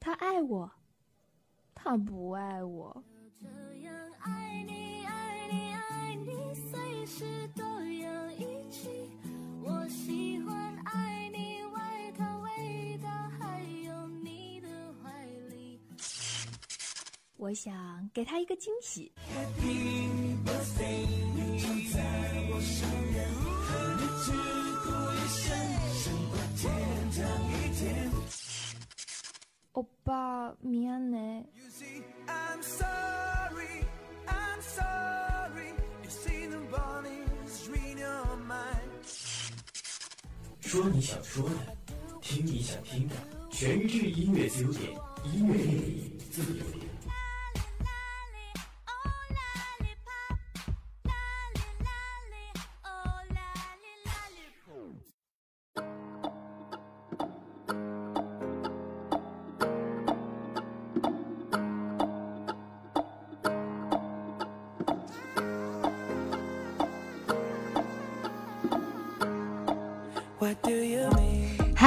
他爱我，他不爱我。我想给他一个惊喜。欧巴，미안해。 I'm sorry, I'm sorry. You see the bodies read your mind. 说你想说的，听你想听的，全日制音乐自由点，音乐电影自由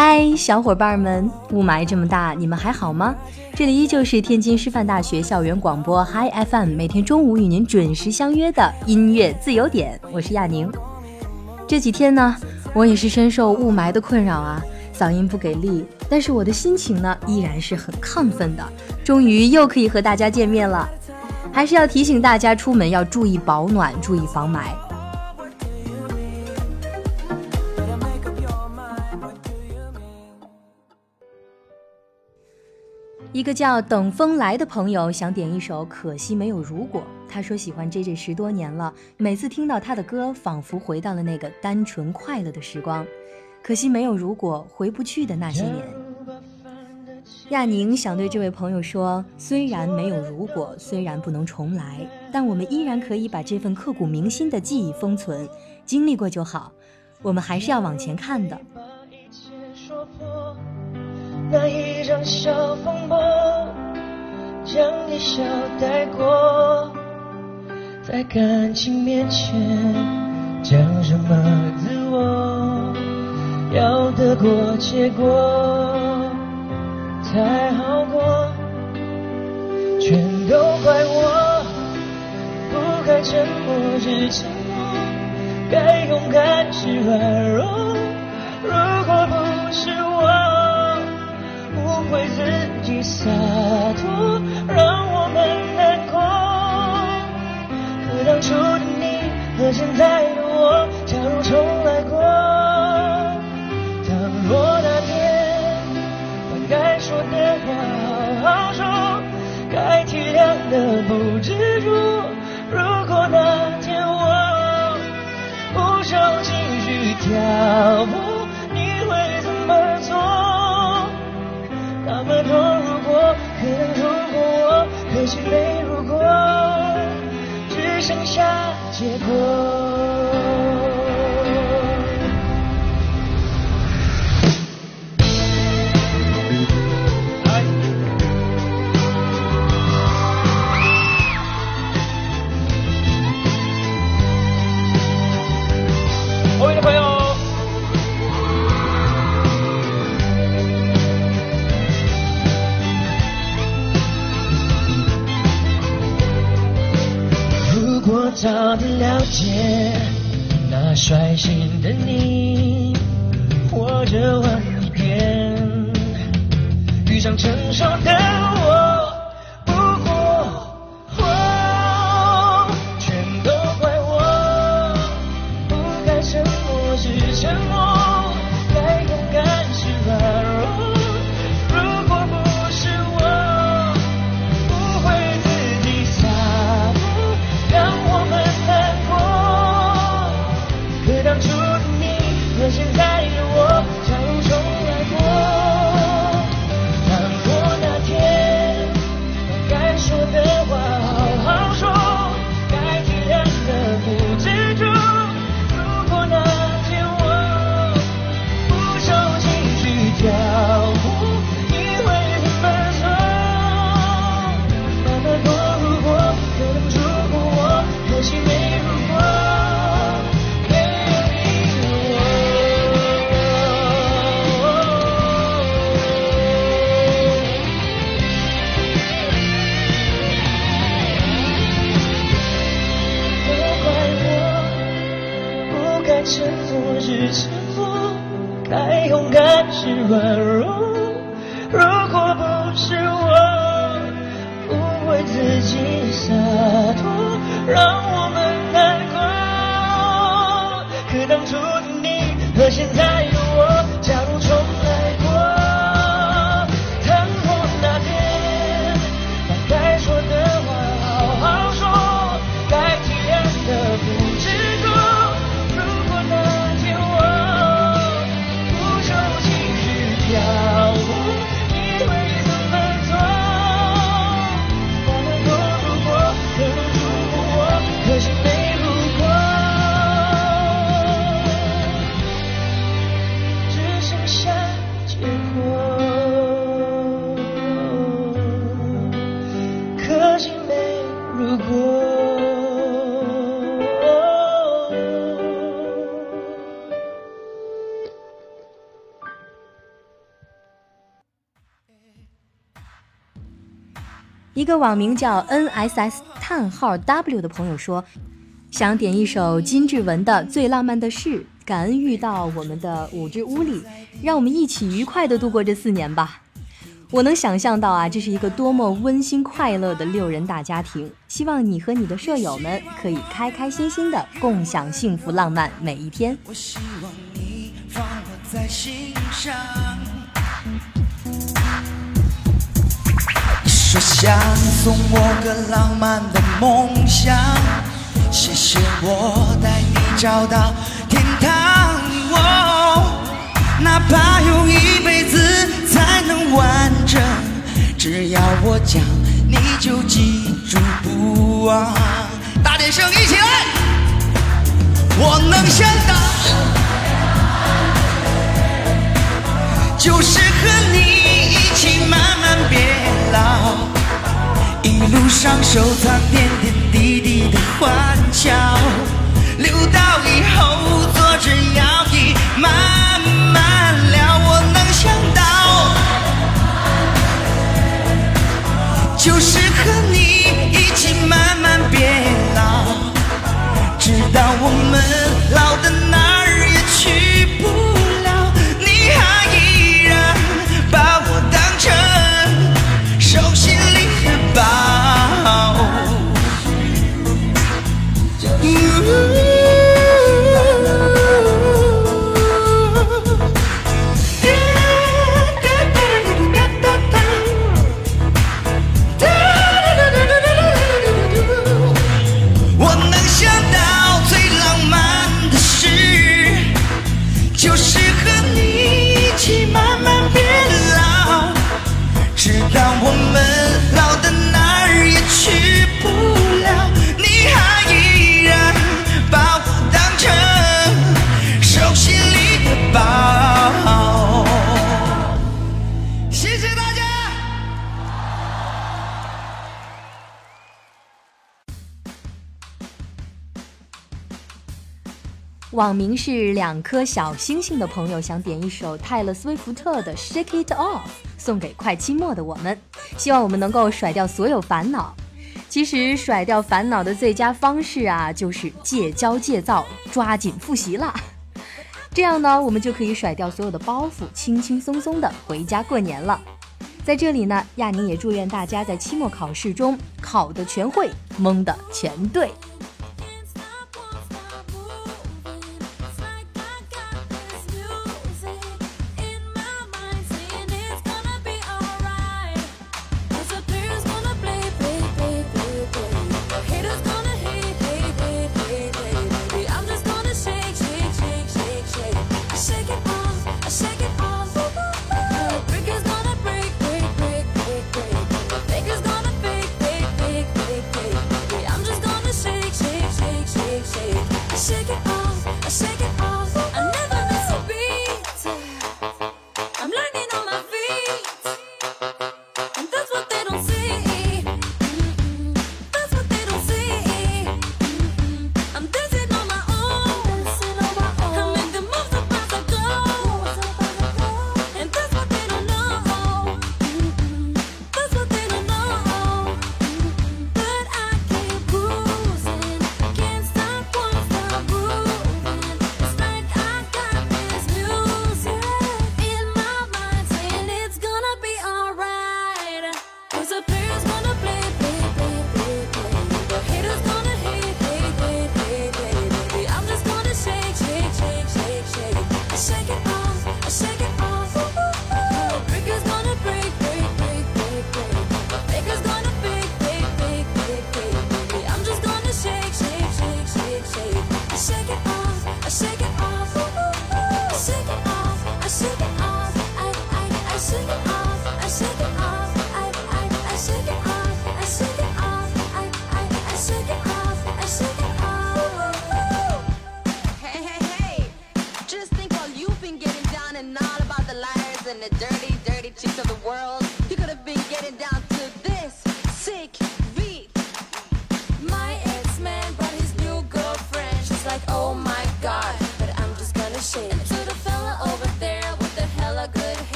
嗨，小伙伴们，雾霾这么大，你们还好吗？这里依旧是天津师范大学校园广播 Hi FM，每天中午与您准时相约的音乐自由点，我是亚宁。这几天呢，我也是深受雾霾的困扰啊，嗓音不给力，但是我的心情呢，依然是很亢奋的。终于又可以和大家见面了，还是要提醒大家出门要注意保暖，注意防霾。一个叫等风来的朋友想点一首《可惜没有如果》，他说喜欢 J J 十多年了，每次听到他的歌，仿佛回到了那个单纯快乐的时光。可惜没有如果，回不去的那些年。亚宁想对这位朋友说：虽然没有如果，虽然不能重来，但我们依然可以把这份刻骨铭心的记忆封存。经历过就好，我们还是要往前看的。一切说破那一场小风波，将一笑带过，在感情面前讲什么自我，要得过且过才好过，全都怪我，不该沉默是沉默，该勇敢是软弱，如果不是我。误会自己洒脱，让我们难过。可当初的你和现在的我，假如重来过，倘若那天把该说的话好好说，该体谅的不执着。如果那天我不想继续挑拨，剩下结果。率性的你，个网名叫 NSS 叹号 W 的朋友说，想点一首金志文的《最浪漫的事》，感恩遇到我们的五只乌里，让我们一起愉快的度过这四年吧。我能想象到啊，这是一个多么温馨快乐的六人大家庭。希望你和你的舍友们可以开开心心的共享幸福浪漫每一天。我希望你放我在心上。想送我个浪漫的梦想，谢谢我带你找到天堂。哦，哪怕用一辈子才能完整，只要我讲，你就记住不忘。大点声，一起来！我能想到。就是和你一起慢慢变老，一路上收藏点点滴滴的欢笑，就是和你一起慢慢变老，直到我们网名是两颗小星星的朋友想点一首泰勒·斯威夫特的《Shake It Off》，送给快期末的我们，希望我们能够甩掉所有烦恼。其实甩掉烦恼的最佳方式啊，就是戒骄戒躁，抓紧复习啦。这样呢，我们就可以甩掉所有的包袱，轻轻松松的回家过年了。在这里呢，亚宁也祝愿大家在期末考试中考的全会，蒙的全对。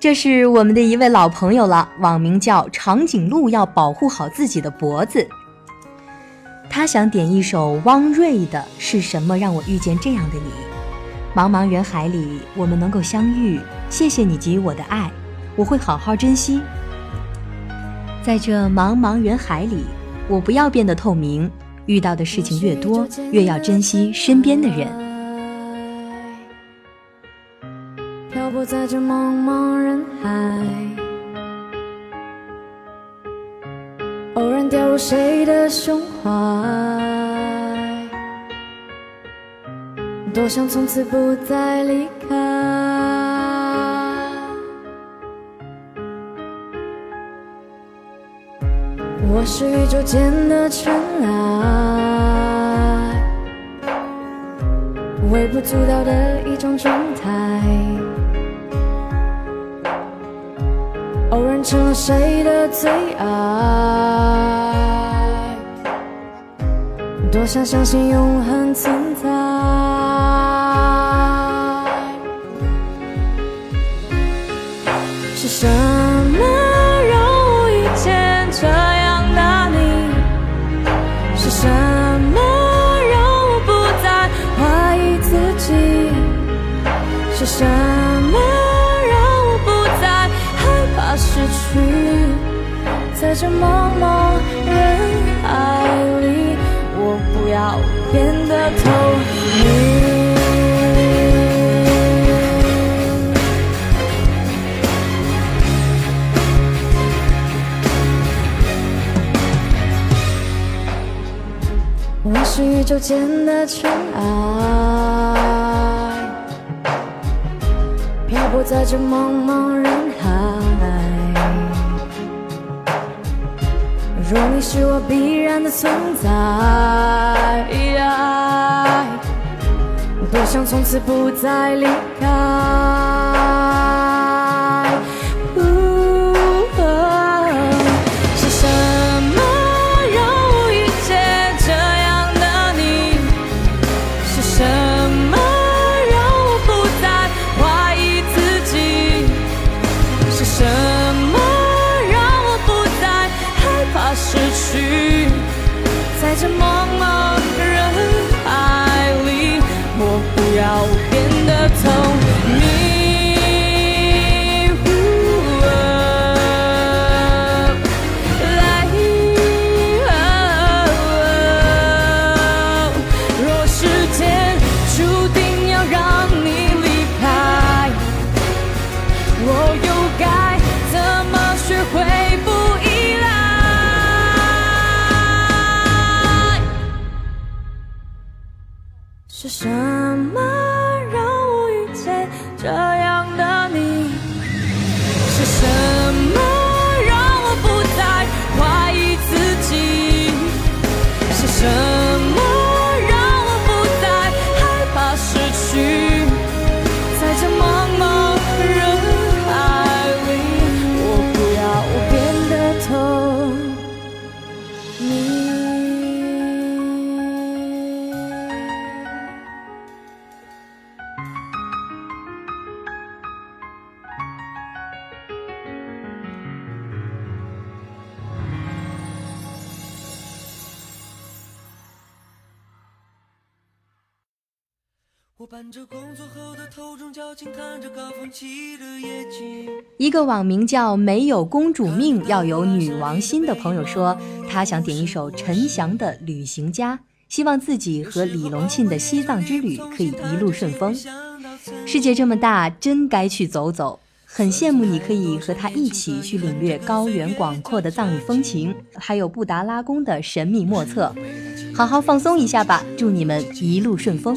这是我们的一位老朋友了，网名叫长颈鹿，要保护好自己的脖子。他想点一首汪瑞的《是什么让我遇见这样的你》。茫茫人海里，我们能够相遇，谢谢你给予我的爱，我会好好珍惜。在这茫茫人海里，我不要变得透明，遇到的事情越多，越要珍惜身边的人。在这茫茫人海，偶然掉入谁的胸怀，多想从此不再离开。我是宇宙间的尘埃，微不足道的一种状态。偶然成了谁的最爱，多想相信永恒存在这茫茫人海里，我不要变得透明。我是宇宙间的尘埃，漂泊在这茫茫人若你是我必然的存在，多想从此不再离开。变得一个网名叫“没有公主命，要有女王心”的朋友说，他想点一首陈翔的《旅行家》，希望自己和李隆庆的西藏之旅可以一路顺风。世界这么大，真该去走走。很羡慕你可以和他一起去领略高原广阔的藏语风情，还有布达拉宫的神秘莫测。好好放松一下吧，祝你们一路顺风。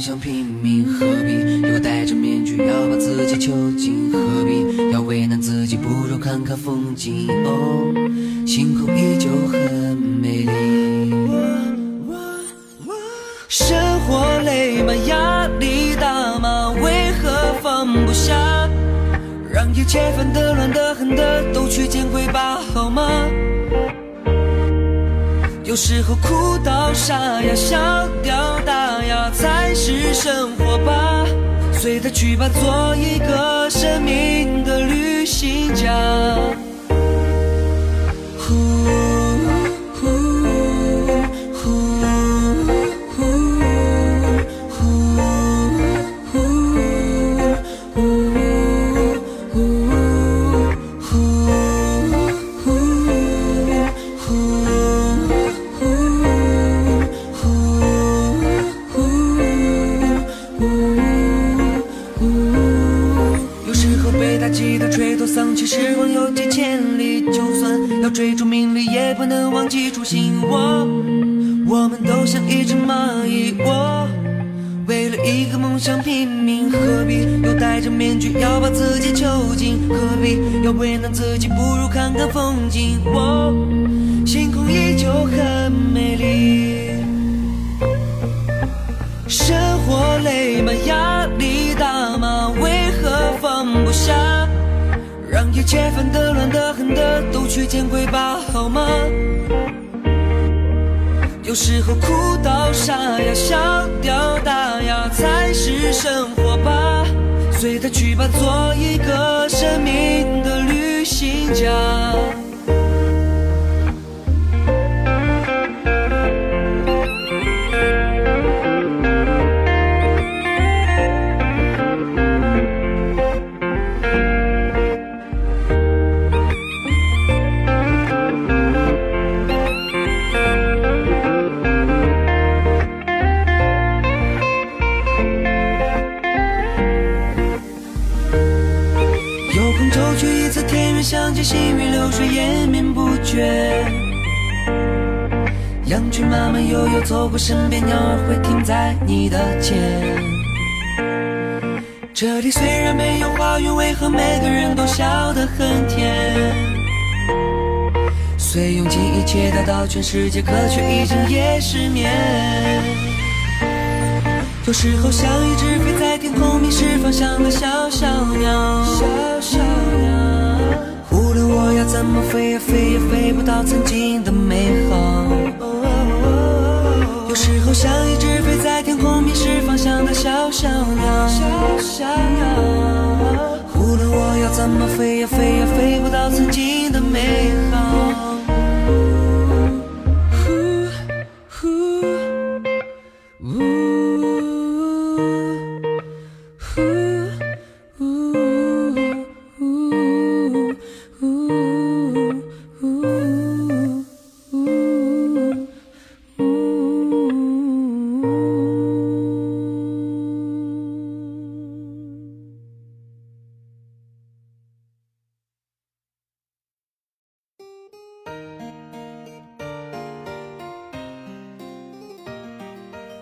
想拼命，何必又戴着面具要把自己囚禁？何必要为难自己？不如看看风景。哦，星空依旧很美丽。生活累吗？压力大吗？为何放不下？让一切烦的、乱的、恨的都去见鬼吧，好吗？有时候哭到沙哑，笑掉大牙才是生活吧。随它去吧，做一个生命的旅行家。记得垂头丧气，时光有几千里，就算要追逐名利，也不能忘记初心。我，我们都像一只蚂蚁我，为了一个梦想拼命，何必又戴着面具要把自己囚禁？何必要为难自己？不如看看风景。我，星空依旧很美丽。生活累吗？压力大吗？为何放不下？一切烦的、乱的、狠的都去见鬼吧，好吗？有时候哭到沙哑，笑掉大牙才是生活吧。随他去吧，做一个生命的旅行家。到全世界，可却一整夜失眠。有时候像一只飞在天空迷失方向的小小鸟，小小鸟。无论我要怎么飞呀飞也飞不到曾经的美好。有时候像一只飞在天空迷失方向的小小鸟，小小鸟。无论我要怎么飞呀飞也飞不到曾经的美好。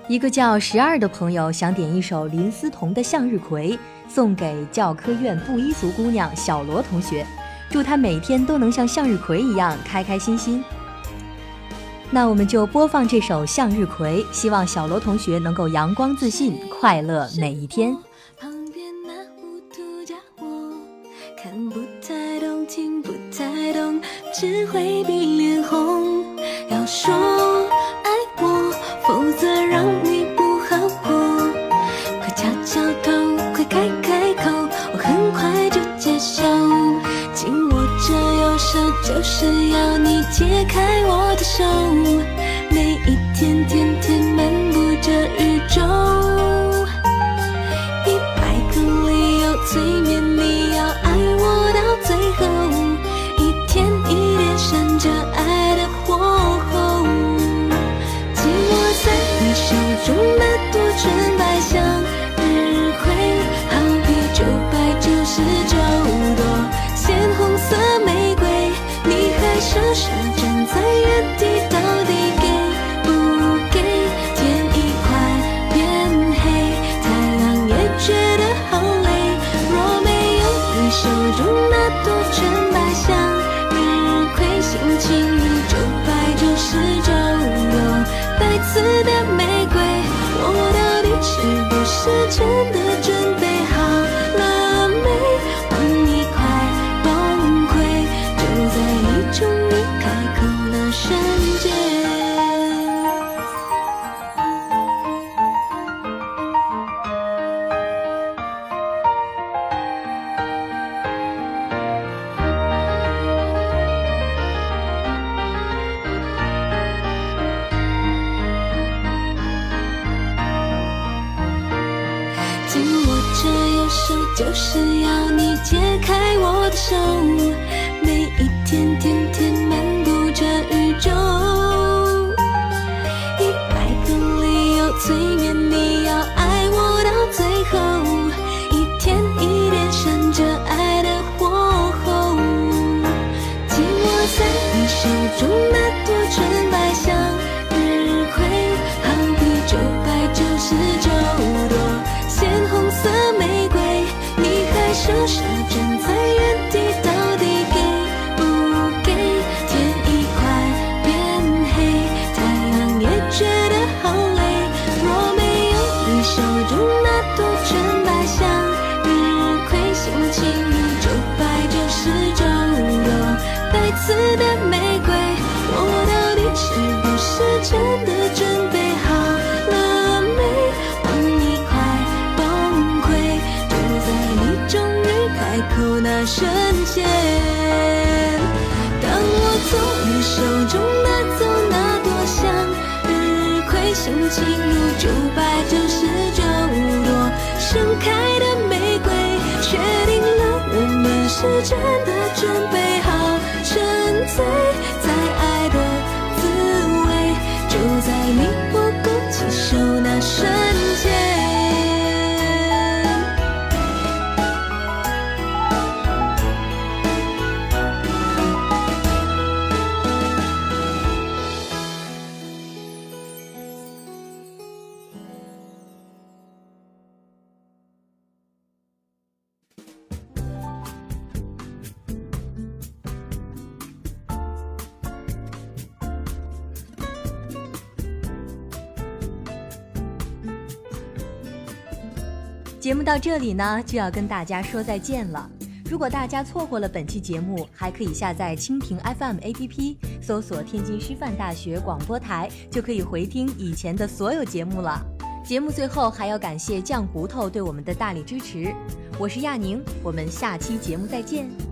一个叫十二的朋友想点一首林思彤的《向日葵》，送给教科院布依族姑娘小罗同学，祝她每天都能像向日葵一样开开心心。那我们就播放这首《向日葵》，希望小罗同学能够阳光自信，快乐每一天。就是要你解开我的手每一天天天慢瞬间。当我从你手中拿走那朵向日葵，心情如九百九十九朵盛开的玫瑰，确定了我们是真的准备好沉醉节目到这里呢，就要跟大家说再见了。如果大家错过了本期节目，还可以下载蜻蜓 FM APP，搜索天津师范大学广播台，就可以回听以前的所有节目了。节目最后还要感谢酱骨头对我们的大力支持。我是亚宁，我们下期节目再见。